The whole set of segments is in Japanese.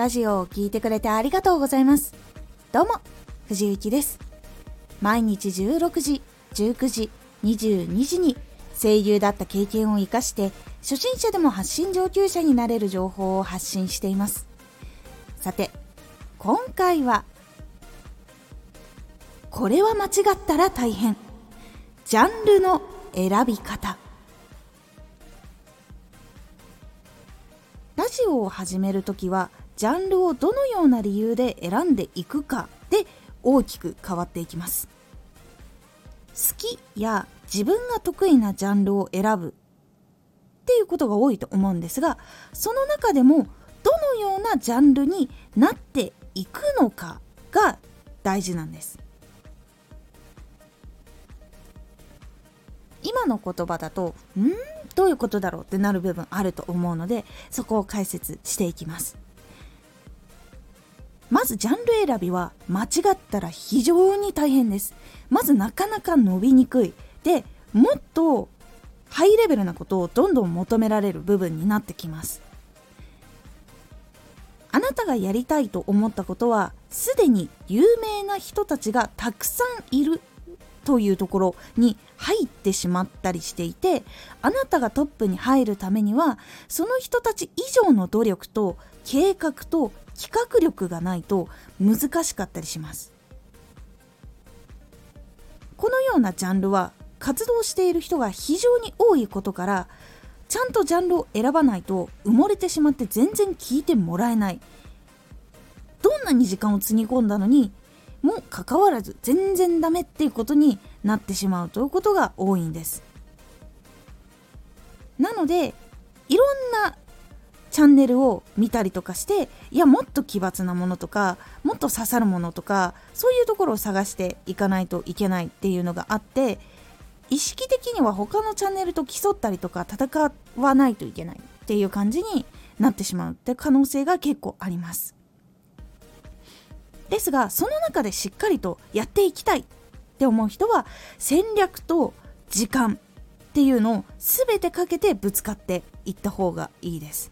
ラジオを聴いてくれてありがとうございます。どうも藤幸です。毎日16時19時22時に声優だった経験を生かして初心者でも発信上級者になれる情報を発信しています。さて今回はこれは間違ったら大変。ジャンルの選び方。ラジオを始めるときはジャンルをどのような理由で選んでいくかで大きく変わっていきます。好きや自分が得意なジャンルを選ぶっていうことが多いと思うんですがその中でもどのようなジャンルになっていくのかが大事なんです。今の言葉だとん？どういうことだろう？ってなる部分あると思うのでそこを解説していきます。まずジャンル選びは間違ったら非常に大変です。まずなかなか伸びにくい。でもっとハイレベルなことをどんどん求められる部分になってきます。あなたがやりたいと思ったことはすでに有名な人たちがたくさんいるというところに入ってしまったりしていてあなたがトップに入るためにはその人たち以上の努力と計画と企画力がないと難しかったりします。このようなジャンルは活動している人が非常に多いことからちゃんとジャンルを選ばないと埋もれてしまって全然聞いてもらえない。どんなに時間をつぎ込んだのにもかかわらず全然ダメっていうことになってしまうということが多いんです。なのでいろんなチャンネルを見たりとかしていやもっと奇抜なものとかもっと刺さるものとかそういうところを探していかないといけないっていうのがあって意識的には他のチャンネルと競ったりとか戦わないといけないっていう感じになってしまう。って可能性が結構あります。ですがその中でしっかりとやっていきたいって思う人は戦略と時間っていうのを全てかけてぶつかっていった方がいいです。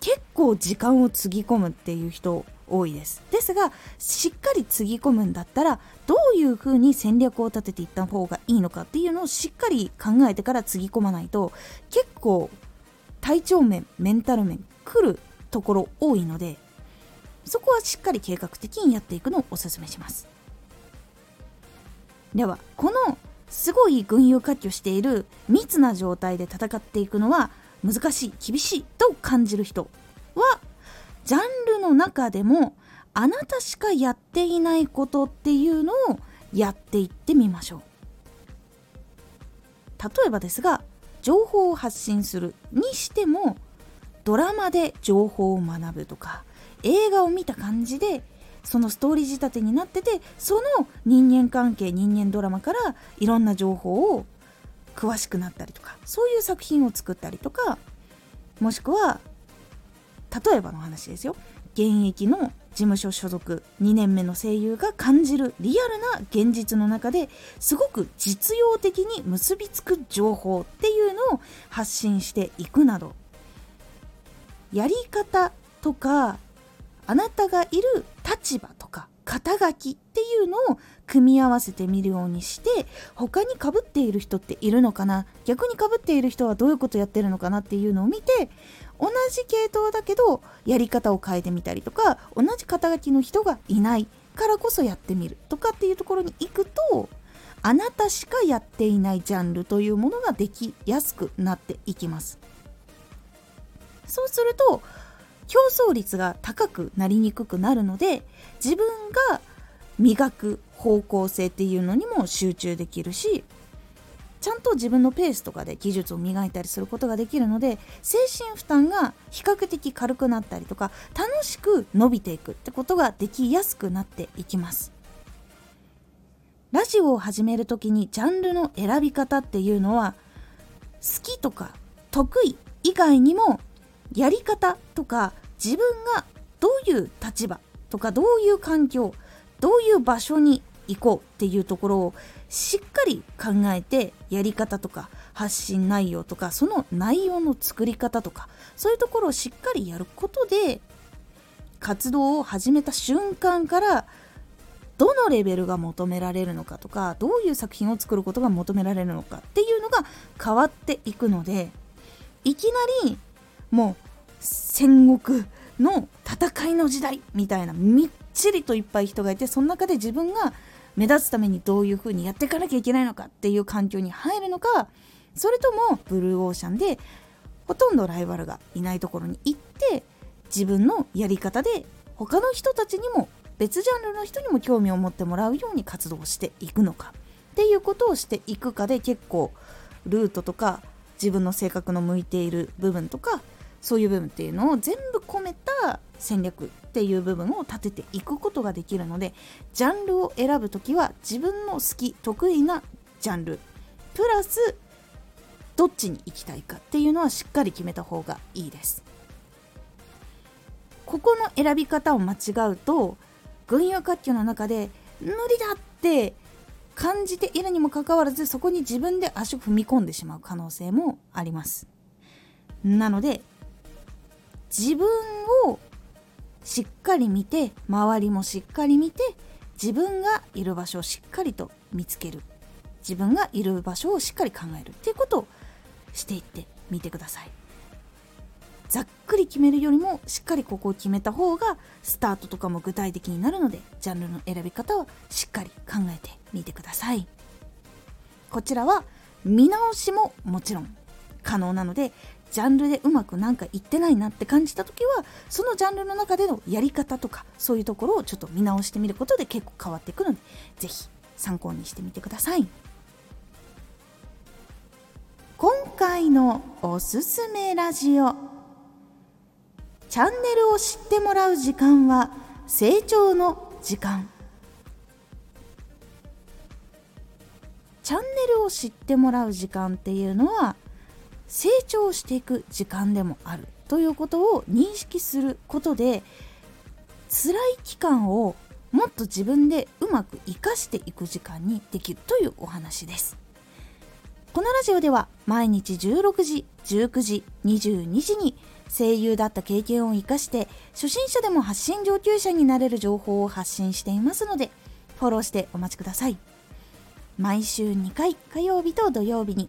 結構時間をつぎ込むっていう人多いです。ですがしっかりつぎ込むんだったらどういうふうに戦略を立てていった方がいいのかっていうのをしっかり考えてからつぎ込まないと結構体調面メンタル面来るところ多いのでそこはしっかり計画的にやっていくのをおすすめします。ではこのすごい群雄割拠している密な状態で戦っていくのは難しい厳しいと感じる人はジャンルの中でもあなたしかやっていないことっていうのをやっていってみましょう。例えばですが情報を発信するにしてもドラマで情報を学ぶとか映画を見た感じでそのストーリー仕立てになっててその人間関係人間ドラマからいろんな情報を詳しくなったりとかそういう作品を作ったりとかもしくは例えばの話ですよ。現役の事務所所属2年目の声優が感じるリアルな現実の中ですごく実用的に結びつく情報っていうのを発信していくなどやり方とかあなたがいる立場とか肩書きっていうのを組み合わせてみるようにして他にかぶっている人っているのかな？逆にかぶっている人はどういうことやってるのかなっていうのを見て同じ系統だけどやり方を変えてみたりとか同じ肩書きの人がいないからこそやってみるとかっていうところに行くとあなたしかやっていないジャンルというものができやすくなっていきます。そうすると競争率が高くなりにくくなるので自分が磨く方向性っていうのにも集中できるしちゃんと自分のペースとかで技術を磨いたりすることができるので精神負担が比較的軽くなったりとか楽しく伸びていくってことができやすくなっていきます。ラジオを始める時にジャンルの選び方っていうのは好きとか得意以外にもやり方とか自分がどういう立場とかどういう環境どういう場所に行こうっていうところをしっかり考えてやり方とか発信内容とかその内容の作り方とかそういうところをしっかりやることで活動を始めた瞬間からどのレベルが求められるのかとかどういう作品を作ることが求められるのかっていうのが変わっていくのでいきなりもう戦国の戦いの時代みたいなみっちりといっぱい人がいてその中で自分が目立つためにどういうふうにやっていかなきゃいけないのかっていう環境に入るのかそれともブルーオーシャンでほとんどライバルがいないところに行って自分のやり方で他の人たちにも別ジャンルの人にも興味を持ってもらうように活動していくのかっていうことをしていくかで結構ルートとか自分の性格の向いている部分とかそういう部分っていうのを全部込めた戦略っていう部分を立てていくことができるのでジャンルを選ぶ時は自分の好き得意なジャンル。プラスどっちに行きたいかっていうのはしっかり決めた方がいいです。ここの選び方を間違うと群雄割拠の中で無理だって感じているにもかかわらずそこに自分で足を踏み込んでしまう可能性もあります。なので自分をしっかり見て周りもしっかり見て自分がいる場所をしっかりと見つける。自分がいる場所をしっかり考える。っていうことをしていってみてください。ざっくり決めるよりもしっかりここを決めた方がスタートとかも具体的になるのでジャンルの選び方はしっかり考えてみてください。こちらは見直しももちろん可能なのでジャンルでうまくなんかいってないなって感じた時はそのジャンルの中でのやり方とかそういうところをちょっと見直してみることで結構変わっていくので是非参考にしてみてください。今回のおすすめラジオチャンネルを知ってもらう時間は成長の時間。チャンネルを知ってもらう時間っていうのは成長していく時間でもあるということを認識することで辛い期間をもっと自分でうまく生かしていく時間にできるというお話です。このラジオでは毎日16時19時22時に声優だった経験を生かして初心者でも発信上級者になれる情報を発信していますのでフォローしてお待ちください。毎週2回火曜日と土曜日に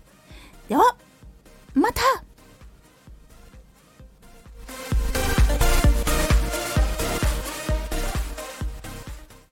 ではまた。